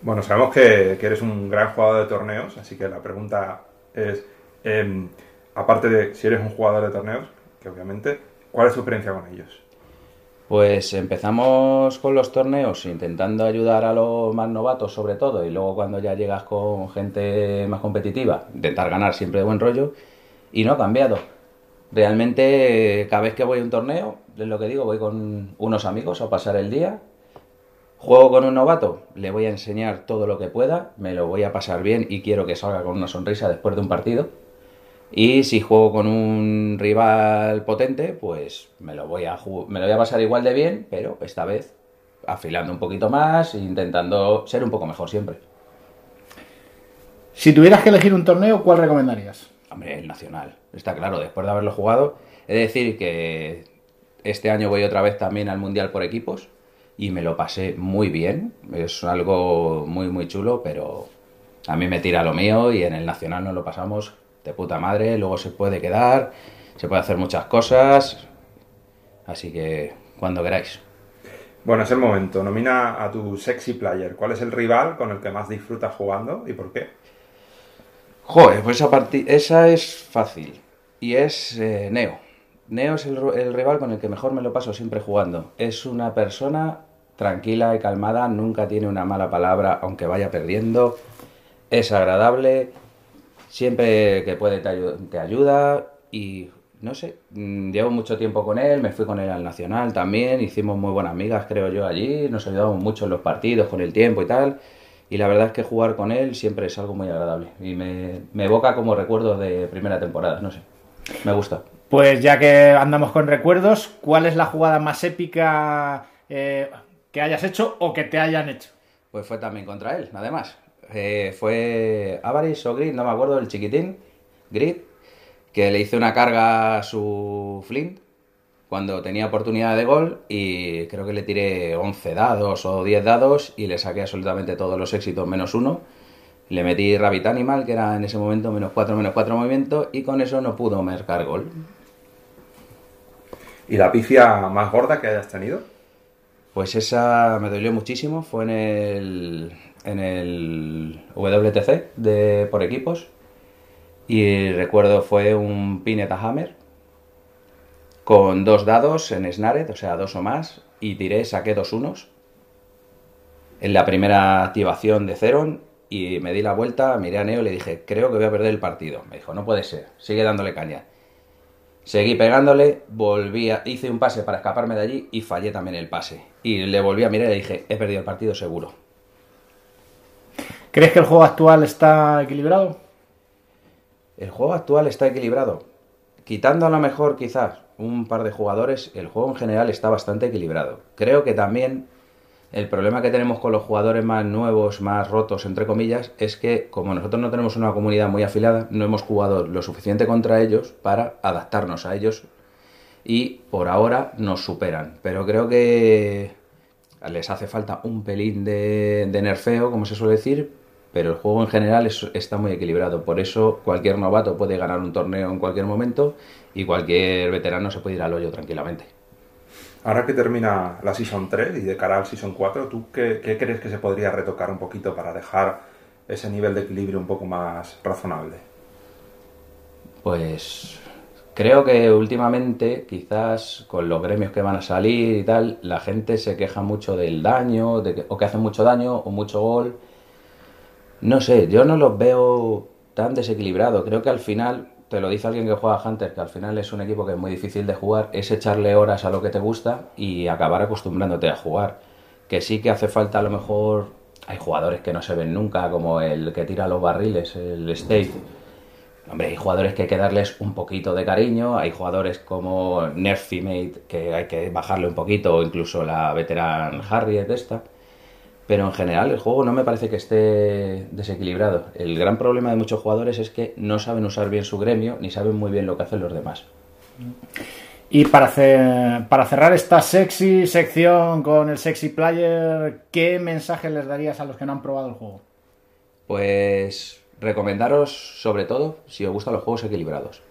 Bueno, sabemos que, que eres un gran jugador de torneos, así que la pregunta es, em, aparte de si eres un jugador de torneos, que obviamente, ¿cuál es tu experiencia con ellos? Pues empezamos con los torneos intentando ayudar a los más novatos sobre todo y luego cuando ya llegas con gente más competitiva, intentar ganar siempre de buen rollo y no ha cambiado. Realmente cada vez que voy a un torneo, es lo que digo, voy con unos amigos a pasar el día, juego con un novato, le voy a enseñar todo lo que pueda, me lo voy a pasar bien y quiero que salga con una sonrisa después de un partido y si juego con un rival potente, pues me lo voy a, me lo voy a pasar igual de bien, pero esta vez afilando un poquito más e intentando ser un poco mejor siempre. Si tuvieras que elegir un torneo, ¿cuál recomendarías? Hombre, el Nacional. Está claro, después de haberlo jugado. He de decir que este año voy otra vez también al Mundial por equipos y me lo pasé muy bien. Es algo muy, muy chulo, pero a mí me tira lo mío y en el Nacional nos lo pasamos de puta madre, luego se puede quedar, se puede hacer muchas cosas, así que cuando queráis. Bueno, es el momento. Nomina a tu sexy player. ¿Cuál es el rival con el que más disfrutas jugando y por qué? Joder, pues esa, esa es fácil. Y es eh, Neo. Neo es el, el rival con el que mejor me lo paso siempre jugando. Es una persona tranquila y calmada, nunca tiene una mala palabra aunque vaya perdiendo. Es agradable, siempre que puede te, ayuda y no sé, mm, llevo mucho tiempo con él, me fui con él al Nacional también, hicimos muy buenas amigas creo yo allí, nos ayudamos mucho en los partidos con el tiempo y tal. Y la verdad es que jugar con él siempre es algo muy agradable y me, evoca como recuerdos de primera temporada, no sé, me gusta. Pues ya que andamos con recuerdos, ¿cuál es la jugada más épica eh, que hayas hecho o que te hayan hecho? Pues fue también contra él, además. Eh, fue Avaris o Grid, no me acuerdo, el chiquitín, Grid, que le hice una carga a su Flint cuando tenía oportunidad de gol y creo que le tiré 11 dados o 10 dados y le saqué absolutamente todos los éxitos menos uno. Le metí Rabbit Animal, que era en ese momento menos 4, menos 4 movimientos y con eso no pudo marcar gol. ¿Y la pifia más gorda que hayas tenido? Pues esa me dolió muchísimo, fue en el, en el WTC de, por equipos y recuerdo fue un Pineta Hammer con dos dados en Snared, o sea, dos o más, y tiré, saqué dos unos en la primera activación de Zeron y me di la vuelta, miré a Neo y le dije, creo que voy a perder el partido. Me dijo, no puede ser, sigue dándole caña. Seguí pegándole, volví hice un pase para escaparme de allí y fallé también el pase. Y le volví a mirar y le dije, he perdido el partido seguro. ¿Crees que el juego actual está equilibrado? El juego actual está equilibrado. Quitando a lo mejor quizás un par de jugadores, el juego en general está bastante equilibrado. Creo que también el problema que tenemos con los jugadores más nuevos, más rotos, entre comillas, es que como nosotros no tenemos una comunidad muy afilada, no hemos jugado lo suficiente contra ellos para adaptarnos a ellos y por ahora nos superan. Pero creo que les hace falta un pelín de, nerfeo, como se suele decir, pero el juego en general está muy equilibrado. Por eso cualquier novato puede ganar un torneo en cualquier momento y cualquier veterano se puede ir al hoyo tranquilamente. Ahora que termina la Season 3 y de cara al Season 4, ¿tú qué, qué crees que se podría retocar un poquito para dejar ese nivel de equilibrio un poco más razonable? Pues Creo que últimamente, quizás con los gremios que van a salir y tal, la gente se queja mucho del daño, o que hacen mucho daño, o mucho gol. No sé, yo no los veo tan desequilibrados. Creo que al final, te lo dice alguien que juega a Hunter, que al final es un equipo que es muy difícil de jugar, es echarle horas a lo que te gusta y acabar acostumbrándote a jugar. Que sí que hace falta a lo mejor, hay jugadores que no se ven nunca, como el que tira los barriles, el State Hombre, hay jugadores que hay que darles un poquito de cariño, hay jugadores como Nerfimate que hay que bajarle un poquito, o incluso la veteran Harriet esta. Pero en general el juego no me parece que esté desequilibrado. El gran problema de muchos jugadores es que no saben usar bien su gremio ni saben muy bien lo que hacen los demás. Y para, para cerrar esta sexy sección con el sexy player, ¿qué mensaje les darías a los que no han probado el juego? Pues recomendaros sobre todo si os gustan los juegos equilibrados.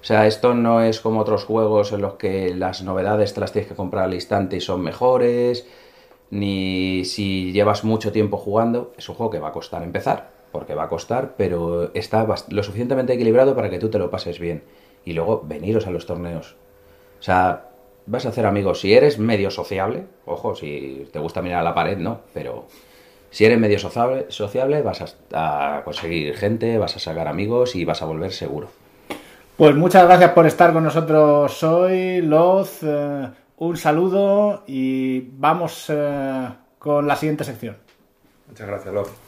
O sea, esto no es como otros juegos en los que las novedades te las tienes que comprar al instante y son mejores, ni si llevas mucho tiempo jugando, es un juego que va a costar empezar, porque va a costar, pero está lo suficientemente equilibrado para que tú te lo pases bien. Y luego veniros a los torneos. O sea, vas a hacer amigos. Si eres medio sociable, ojo, si te gusta mirar a la pared, no, pero si eres medio sociable, sociable vas a, conseguir gente, vas a sacar amigos y vas a volver seguro. Pues muchas gracias por estar con nosotros hoy, Loz. Un saludo y vamos eh, con la siguiente sección. Muchas gracias, Loz.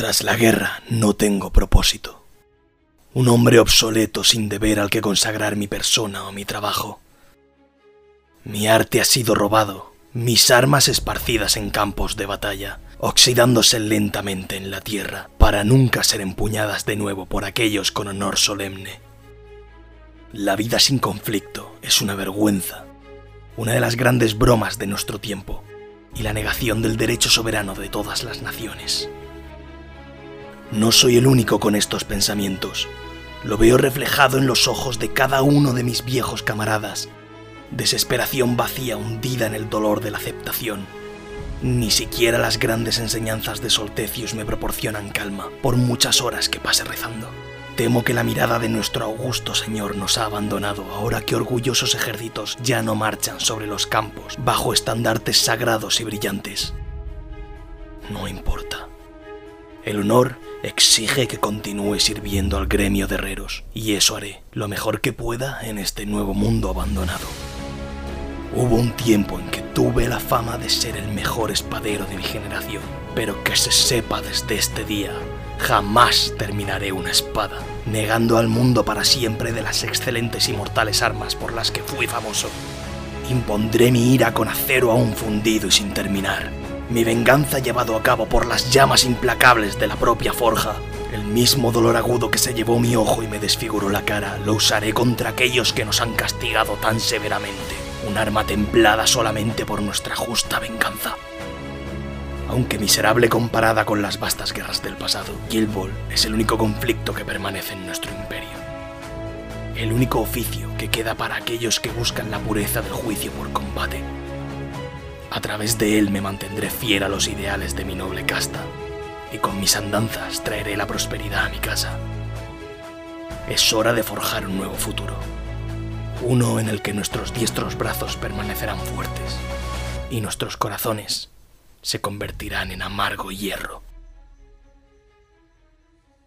Tras la guerra no tengo propósito. Un hombre obsoleto sin deber al que consagrar mi persona o mi trabajo. Mi arte ha sido robado, mis armas esparcidas en campos de batalla, oxidándose lentamente en la tierra para nunca ser empuñadas de nuevo por aquellos con honor solemne. La vida sin conflicto es una vergüenza, una de las grandes bromas de nuestro tiempo y la negación del derecho soberano de todas las naciones. No soy el único con estos pensamientos. Lo veo reflejado en los ojos de cada uno de mis viejos camaradas. Desesperación vacía hundida en el dolor de la aceptación. Ni siquiera las grandes enseñanzas de Soltecius me proporcionan calma por muchas horas que pase rezando. Temo que la mirada de nuestro augusto Señor nos ha abandonado ahora que orgullosos ejércitos ya no marchan sobre los campos bajo estandartes sagrados y brillantes. No importa. El honor exige que continúe sirviendo al gremio de herreros, y eso haré lo mejor que pueda en este nuevo mundo abandonado. Hubo un tiempo en que tuve la fama de ser el mejor espadero de mi generación, pero que se sepa desde este día, jamás terminaré una espada, negando al mundo para siempre de las excelentes y mortales armas por las que fui famoso. Impondré mi ira con acero aún fundido y sin terminar, mi venganza llevado a cabo por las llamas implacables de la propia forja. El mismo dolor agudo que se llevó mi ojo y me desfiguró la cara, lo usaré contra aquellos que nos han castigado tan severamente. Un arma templada solamente por nuestra justa venganza. Aunque miserable comparada con las vastas guerras del pasado, Guild Ball es el único conflicto que permanece en nuestro imperio. El único oficio que queda para aquellos que buscan la pureza del juicio por combate a través de él me mantendré fiel a los ideales de mi noble casta, y con mis andanzas traeré la prosperidad a mi casa. Es hora de forjar un nuevo futuro, uno en el que nuestros diestros brazos permanecerán fuertes, y nuestros corazones se convertirán en amargo hierro.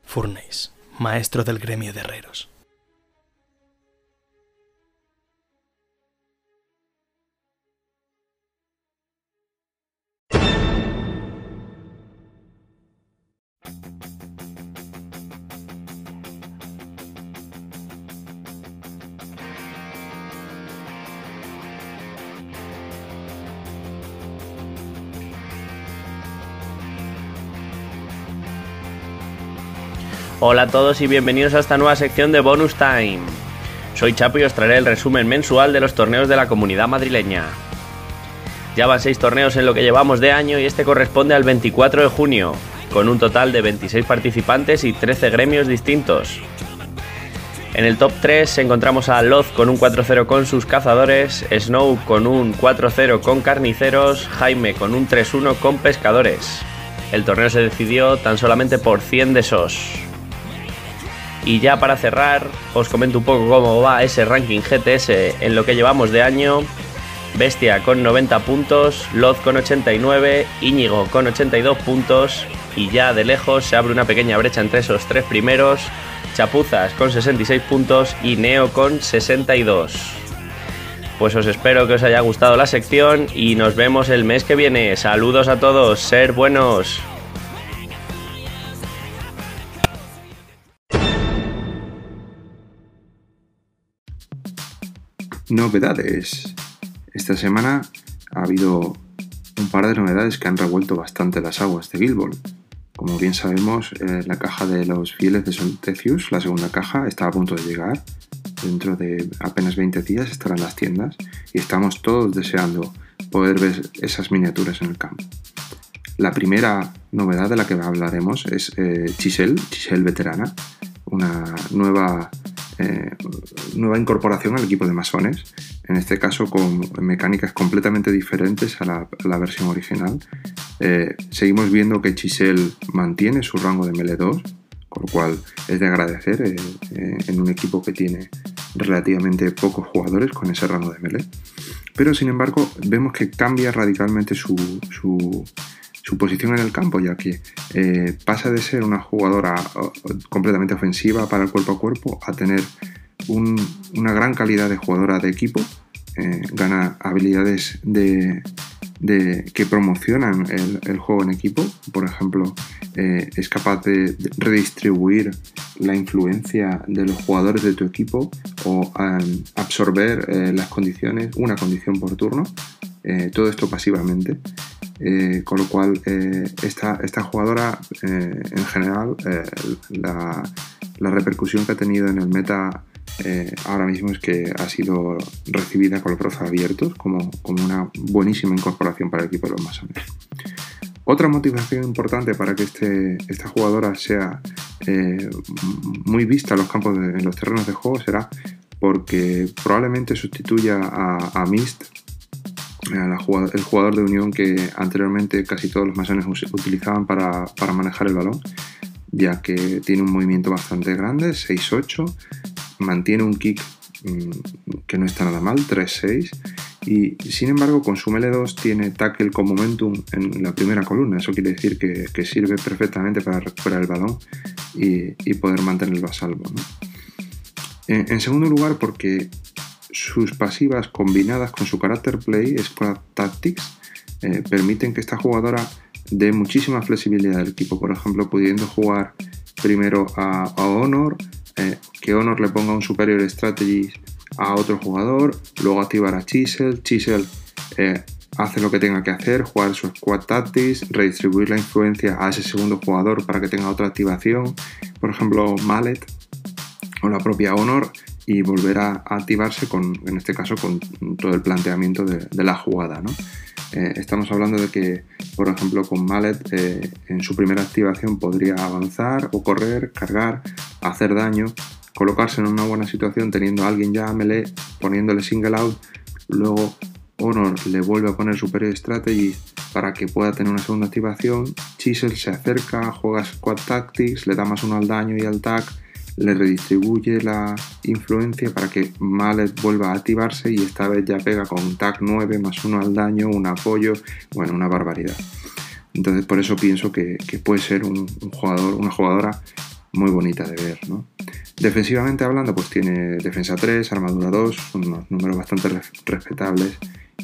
Furnace, maestro del gremio de herreros. Hola a todos y bienvenidos a esta nueva sección de Bonus Time. Soy Chapo y os traeré el resumen mensual de los torneos de la comunidad madrileña. Ya van 6 torneos en lo que llevamos de año y este corresponde al 24 de junio. con un total de 26 participantes y 13 gremios distintos. En el top 3 encontramos a Loz con un 4-0 con sus cazadores, Snow con un 4-0 con carniceros, Jaime con un 3-1 con pescadores. El torneo se decidió tan solamente por 100 de SOS. Y ya para cerrar, os comento un poco cómo va ese ranking GTS en lo que llevamos de año. Bestia con 90 puntos, Loz con 89, Íñigo con 82 puntos y ya de lejos se abre una pequeña brecha entre esos tres primeros Chapuzas con 66 puntos y Neo con 62. Pues os espero que os haya gustado la sección y nos vemos el mes que viene. Saludos a todos, ser buenos. Novedades. Esta semana ha habido un par de novedades que han revuelto bastante las aguas de Guild como bien sabemos, eh, la caja de los fieles de Soltecius, la segunda caja, está a punto de llegar. Dentro de apenas 20 días estará en las tiendas y estamos todos deseando poder ver esas miniaturas en el campo. La primera novedad de la que hablaremos es eh, Chisel, Chisel veterana, una nueva, eh, nueva incorporación al equipo de masones, en este caso con mecánicas completamente diferentes a la, versión original. Eh, seguimos viendo que Chisel mantiene su rango de Melee 2, con lo cual es de agradecer eh, en un equipo que tiene relativamente pocos jugadores con ese rango de Melee. Pero sin embargo vemos que cambia radicalmente su su posición en el campo, ya que eh, pasa de ser una jugadora completamente ofensiva para el cuerpo a cuerpo a tener una gran calidad de jugadora de equipo, eh, gana habilidades de, que promocionan el, juego en equipo. Por ejemplo, eh, es capaz de, redistribuir la influencia de los jugadores de tu equipo o absorber las condiciones, una condición por turno. todo esto pasivamente. Eh, con lo cual eh, esta, esta, jugadora eh, en general la, repercusión que ha tenido en el meta ahora mismo es que ha sido recibida con los brazos abiertos como, como una buenísima incorporación para el equipo de los masones. Otra motivación importante para que este, esta jugadora sea muy vista en los campos, en los terrenos de juego será porque probablemente sustituya a, a Mist el jugador de Unión que anteriormente casi todos los masones utilizaban para, manejar el balón, ya que tiene un movimiento bastante grande, 6-8, mantiene un kick mm, que no está nada mal, 3-6, y sin embargo con su L2 tiene tackle con momentum en la primera columna, eso quiere decir que, sirve perfectamente para recuperar el balón y, poder mantenerlo a salvo. en segundo lugar, porque sus pasivas combinadas con su carácter play, Squad Tactics, eh, permiten que esta jugadora dé muchísima flexibilidad al equipo. Por ejemplo, pudiendo jugar primero a, Honor, eh, que Honor le ponga un superior strategy a otro jugador, luego activar a Chisel, Chisel eh, hace lo que tenga que hacer, jugar su Squad Tactics, redistribuir la influencia a ese segundo jugador para que tenga otra activación, por ejemplo Mallet o la propia Honor y volver a, activarse con, en este caso, con todo el planteamiento de, la jugada. ¿no? Eh, estamos hablando de que, por ejemplo, con Mallet eh, en su primera activación podría avanzar o correr, cargar, hacer daño, colocarse en una buena situación teniendo a alguien ya a melee, poniéndole single out, luego Honor le vuelve a poner Superior Strategy para que pueda tener una segunda activación, Chisel se acerca, juega Squad Tactics, le da más uno al daño y al tag, le redistribuye la influencia para que Mallet vuelva a activarse y esta vez ya pega con tag 9 más 1 al daño, un apoyo, bueno, una barbaridad. Entonces por eso pienso que, puede ser un, jugador, una jugadora muy bonita de ver. Defensivamente hablando, pues tiene defensa 3, armadura 2, son unos números bastante respetables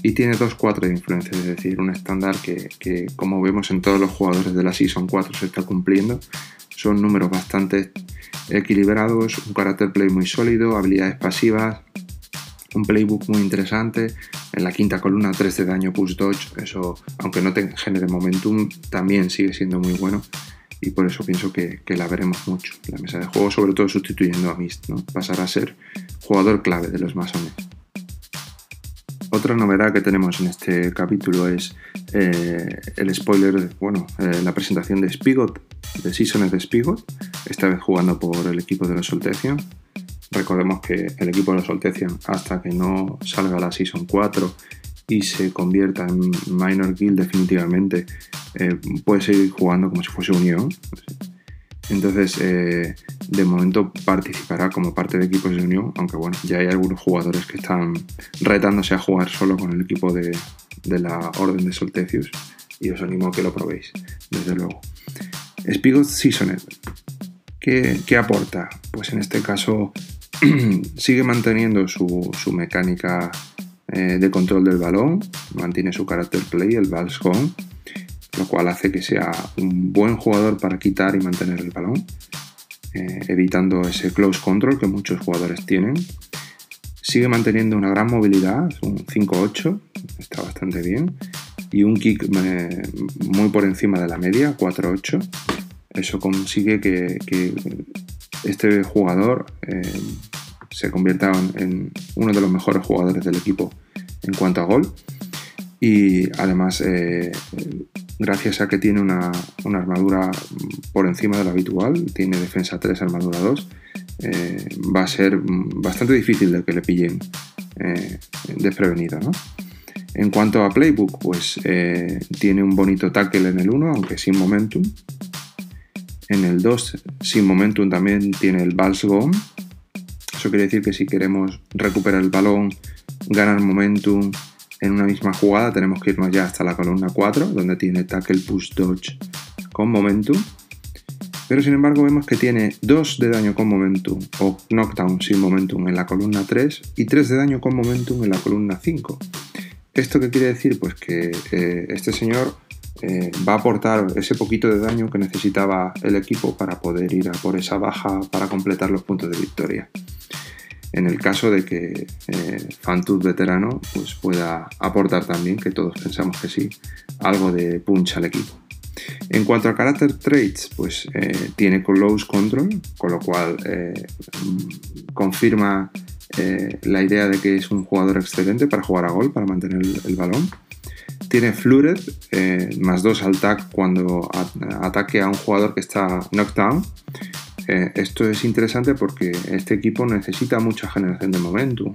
y tiene 2-4 de influencia, es decir, un estándar que, que, como vemos en todos los jugadores de la Season 4 se está cumpliendo. Son números bastante equilibrados, un carácter play muy sólido, habilidades pasivas, un playbook muy interesante. En la quinta columna 3 de daño push dodge, eso aunque no tenga genere momentum, también sigue siendo muy bueno y por eso pienso que, la veremos mucho la mesa de juego, sobre todo sustituyendo a Mist, ¿no? pasará a ser jugador clave de los masones. Otra novedad que tenemos en este capítulo es eh, el spoiler, bueno, eh, la presentación de Spigot, de Seasons de Spigot, esta vez jugando por el equipo de los Soltecian. Recordemos que el equipo de los Soltecian, hasta que no salga la Season 4 y se convierta en Minor Guild definitivamente, eh, puede seguir jugando como si fuese Unión. Entonces, eh, de momento participará como parte de equipos de Unión, aunque bueno, ya hay algunos jugadores que están retándose a jugar solo con el equipo de, la Orden de Soltecius y os animo a que lo probéis, desde luego. Spigot Seasoned, ¿qué, ¿qué, aporta? Pues en este caso sigue manteniendo su, mecánica eh, de control del balón, mantiene su carácter play, el Vals Home, lo cual hace que sea un buen jugador para quitar y mantener el balón, eh, evitando ese close control que muchos jugadores tienen. Sigue manteniendo una gran movilidad, un 5-8, está bastante bien, y un kick eh, muy por encima de la media, 4-8. Eso consigue que, este jugador se convierta en uno de los mejores jugadores del equipo en cuanto a gol. Y además, eh, gracias a que tiene una, armadura por encima de lo habitual, tiene defensa 3, armadura 2, eh, va a ser bastante difícil de que le pillen eh, desprevenido. En cuanto a playbook, pues tiene un bonito tackle en el 1, aunque sin momentum. En el 2, sin momentum, también tiene el Balls Gone, eso quiere decir que si queremos recuperar el balón, ganar momentum en una misma jugada, tenemos que irnos ya hasta la columna 4, donde tiene tackle, push, dodge con momentum. Pero sin embargo vemos que tiene 2 de daño con momentum o knockdown sin momentum en la columna 3 y 3 de daño con momentum en la columna 5. ¿Esto qué quiere decir? Pues que eh, este señor eh, va a aportar ese poquito de daño que necesitaba el equipo para poder ir a por esa baja para completar los puntos de victoria en el caso de que eh, veterano pues pueda aportar también, que todos pensamos que sí, algo de punch al equipo. En cuanto a carácter traits, pues eh, tiene close control, con lo cual eh, confirma la idea de que es un jugador excelente para jugar a gol, para mantener el, balón. Tiene Flured, más 2 al tag cuando ataque a un jugador que está knocked down. Eh, esto es interesante porque este equipo necesita mucha generación de momentum,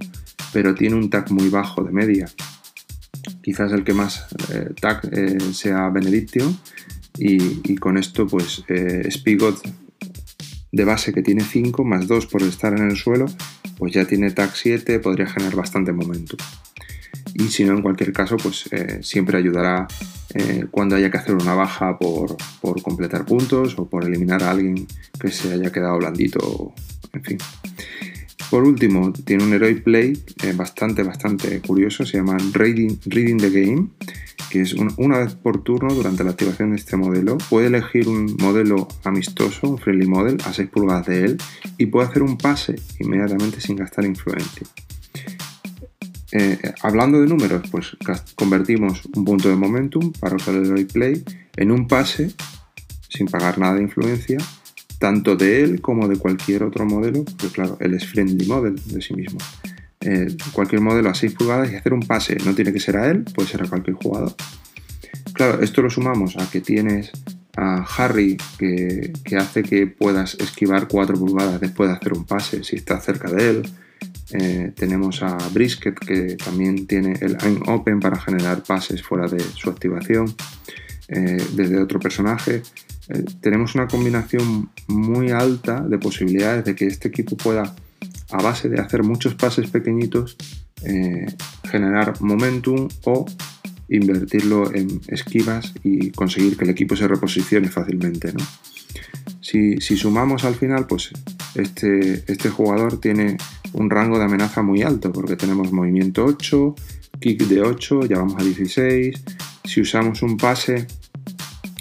pero tiene un tag muy bajo de media. Quizás el que más eh, tag eh, sea Benediction y, con esto pues Spigot de base que tiene 5 más 2 por estar en el suelo, pues ya tiene tag 7, podría generar bastante momentum. Y si no, en cualquier caso, pues siempre ayudará eh, cuando haya que hacer una baja por, completar puntos o por eliminar a alguien que se haya quedado blandito, en fin. Por último, tiene un Heroic Play eh, bastante, bastante curioso, se llama Reading, Reading the Game, que es una vez por turno durante la activación de este modelo. Puede elegir un modelo amistoso, un friendly model, a 6 pulgadas de él, y puede hacer un pase inmediatamente sin gastar influencia. Eh, hablando de números, pues convertimos un punto de momentum para usar el Heroic Play en un pase sin pagar nada de influencia, tanto de él como de cualquier otro modelo, porque claro, él es friendly model de sí mismo. Eh, cualquier modelo a 6 pulgadas y hacer un pase no tiene que ser a él, puede ser a cualquier jugador. Claro, esto lo sumamos a que tienes a Harry que, que hace que puedas esquivar 4 pulgadas después de hacer un pase si estás cerca de él eh, tenemos a Brisket que también tiene el I'm Open para generar pases fuera de su activación eh, desde otro personaje. Eh, tenemos una combinación muy alta de posibilidades de que este equipo pueda, a base de hacer muchos pases pequeñitos, generar momentum o invertirlo en esquivas y conseguir que el equipo se reposicione fácilmente. Si, si, sumamos al final, pues este, este jugador tiene un rango de amenaza muy alto, porque tenemos movimiento 8, kick de 8, ya vamos a 16. Si usamos un pase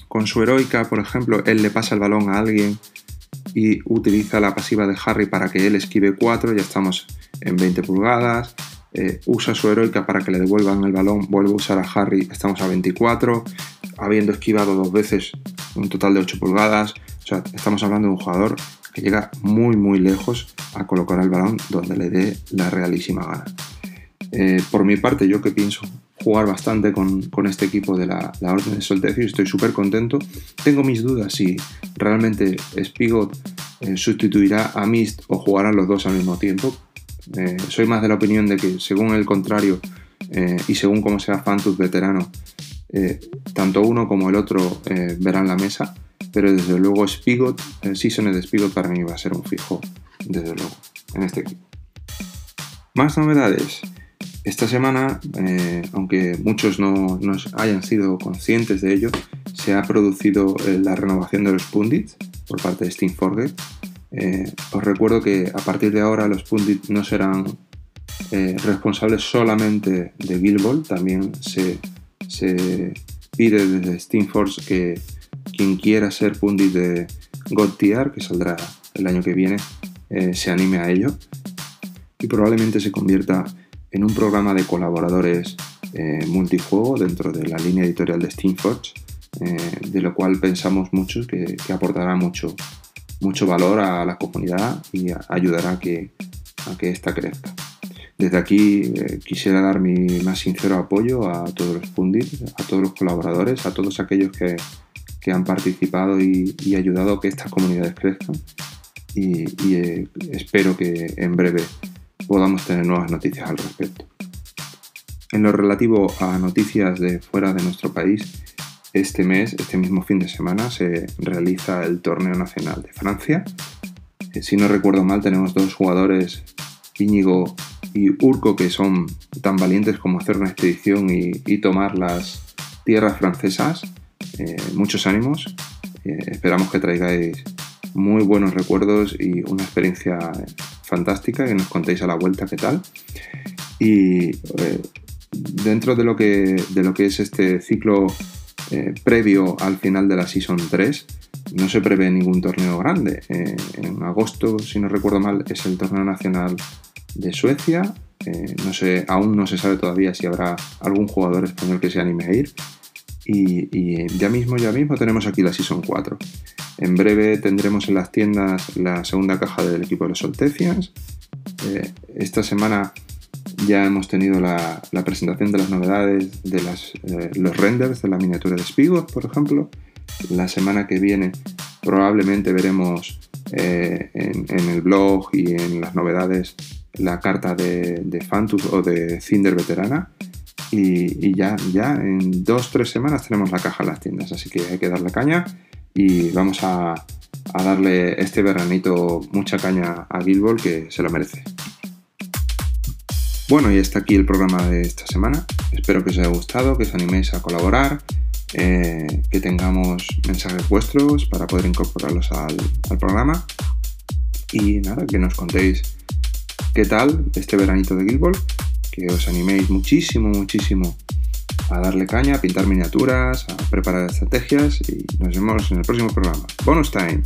con su heroica, por ejemplo, él le pasa el balón a alguien y utiliza la pasiva de Harry para que él esquive 4, ya estamos en 20 pulgadas. Eh, usa su heroica para que le devuelvan el balón, vuelve a usar a Harry, estamos a 24, habiendo esquivado dos veces un total de 8 pulgadas. Estamos hablando de un jugador que llega muy muy lejos a colocar el balón donde le dé la realísima gana. Eh, por mi parte, yo que pienso jugar bastante con, este equipo de la, Orden de Soltecio estoy súper contento. Tengo mis dudas si realmente Spigot eh, sustituirá a Mist o jugarán los dos al mismo tiempo. Eh, soy más de la opinión de que, según el contrario y según cómo sea Fantus veterano, tanto uno como el otro verán la mesa. Pero desde luego Spigot, el Season de Spigot para mí va a ser un fijo, desde luego, en este equipo. Más novedades. Esta semana, eh, aunque muchos no, hayan sido conscientes de ello, se ha producido eh, la renovación de los pundits por parte de Steam Forget. Eh, os recuerdo que a partir de ahora los pundits no serán responsables solamente de Guild Ball, también se, pide desde Steam Force que quien quiera ser pundit de God Tier, que saldrá el año que viene, se anime a ello y probablemente se convierta en un programa de colaboradores eh, multijuego dentro de la línea editorial de Steamforge, eh, de lo cual pensamos mucho que, aportará mucho, mucho valor a la comunidad y ayudará a que, a que esta crezca. Desde aquí eh, quisiera dar mi más sincero apoyo a todos los pundits, a todos los colaboradores, a todos aquellos que, han participado y, ayudado a que estas comunidades crezcan. Y, y espero que en breve podamos tener nuevas noticias al respecto. En lo relativo a noticias de fuera de nuestro país, este mes, este mismo fin de semana, se realiza el Torneo Nacional de Francia. Eh, si no recuerdo mal, tenemos dos jugadores, Íñigo y Urco, que son tan valientes como hacer una expedición y, tomar las tierras francesas. Eh, muchos ánimos. Eh, esperamos que traigáis muy buenos recuerdos y una experiencia fantástica, que nos contéis a la vuelta qué tal. Y eh, dentro de lo, que, de lo que es este ciclo previo al final de la Season 3, no se prevé ningún torneo grande. En agosto, si no recuerdo mal, es el torneo nacional de Suecia. no sé, aún no se sabe todavía si habrá algún jugador español que se anime a ir. Y, ya mismo, ya mismo tenemos aquí la Season 4. En breve tendremos en las tiendas la segunda caja del equipo de los Soltecians. Eh, esta semana ya hemos tenido la, presentación de las novedades de eh, los renders de la miniatura de Spigot, por ejemplo. La semana que viene probablemente veremos eh, en, el blog y en las novedades la carta de, de Fantus o de Cinder Veterana y, ya, ya en dos, tres semanas tenemos la caja en las tiendas, así que hay que darle caña y vamos a, darle este veranito mucha caña a Guild que se lo merece. Bueno, y está aquí el programa de esta semana. Espero que os haya gustado, que os animéis a colaborar, eh, que tengamos mensajes vuestros para poder incorporarlos al, programa. Y nada, que nos contéis qué tal este veranito de Guild que os animéis muchísimo, muchísimo a darle caña, a pintar miniaturas, a preparar estrategias y nos vemos en el próximo programa. Bonus Time.